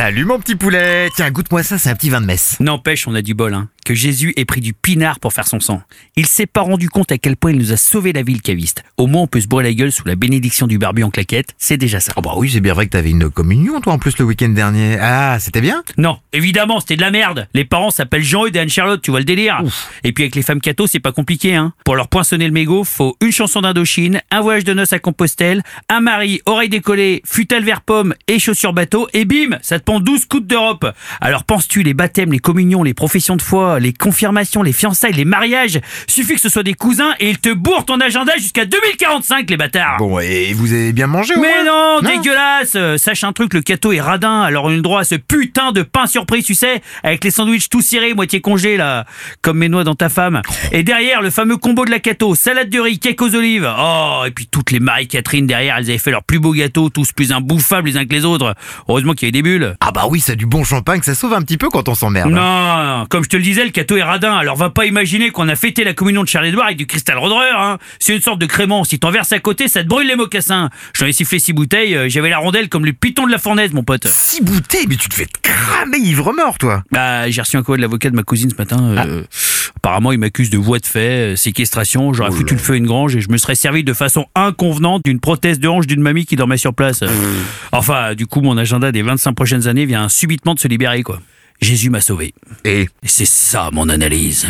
Salut mon petit poulet Tiens, goûte-moi ça, c'est un petit vin de messe. N'empêche, on a du bol, hein, que Jésus ait pris du pinard pour faire son sang. Il s'est pas rendu compte à quel point il nous a sauvé la vie, le caviste. Au moins, on peut se bourrer la gueule sous la bénédiction du barbu en claquette, c'est déjà ça. Oh bah oui, c'est bien vrai que t'avais une communion toi en plus le week-end dernier. Ah, c'était bien? Non, évidemment, c'était de la merde. Les parents s'appellent Jean-Eudes et Anne-Charlotte, tu vois le délire. Et puis avec les femmes cathos, c'est pas compliqué, hein. Pour leur poinçonner le mégot, faut une chanson d'Indochine, un voyage de noces à Compostelle, un mari, oreille décollée, futal vert pomme et chaussures bateau, et bim, ça te prend 12 coups d'Europe. Alors penses-tu les baptêmes, les communions, les professions de foi, les confirmations, les fiançailles, les mariages Suffit que ce soit des cousins et ils te bourrent ton agenda jusqu'à 2045, les bâtards Bon, et vous avez bien mangé au mais moins non, dégueulasse Euh, Sache un truc, le cateau est radin, alors on a le droit à ce putain de pain surprise, tu sais, avec les sandwichs tout cirés, moitié congés, là, comme mes noix dans ta femme. Et derrière, le fameux combo de la cateau, salade de riz, cake aux olives. Oh, et puis toutes les Marie-Catherine derrière, elles avaient fait leur plus beau gâteau, tous plus imbouffables les uns que les autres. Heureusement qu'il y avait des bulles. Ah bah oui, c'est du bon champagne, ça sauve un petit peu quand on s'emmerde. hein. Non, comme je te le disais, le cateau est radin, alors va pas imaginer qu'on a fêté la communion de Charles-Édouard avec du cristal Roderer, hein. C'est une sorte de crément, si t'en verses à côté, ça te brûle les mocassins. J'en ai sifflé six bouteilles, euh, j'avais la rondelle comme le piton de la fournaise, mon pote. Six bouteilles, mais tu te fais cramer ivre mort toi Bah, j'ai reçu un courrier de l'avocat de ma cousine ce matin. euh, Apparemment, il m'accuse de voie de fait, euh, séquestration. J'aurais foutu le feu à une grange et je me serais servi de façon inconvenante d'une prothèse de hanche d'une mamie qui dormait sur place. Enfin, du coup, mon agenda des 25 prochaines années vient subitement de se libérer, quoi. Jésus m'a sauvé. Et? Et c'est ça mon analyse.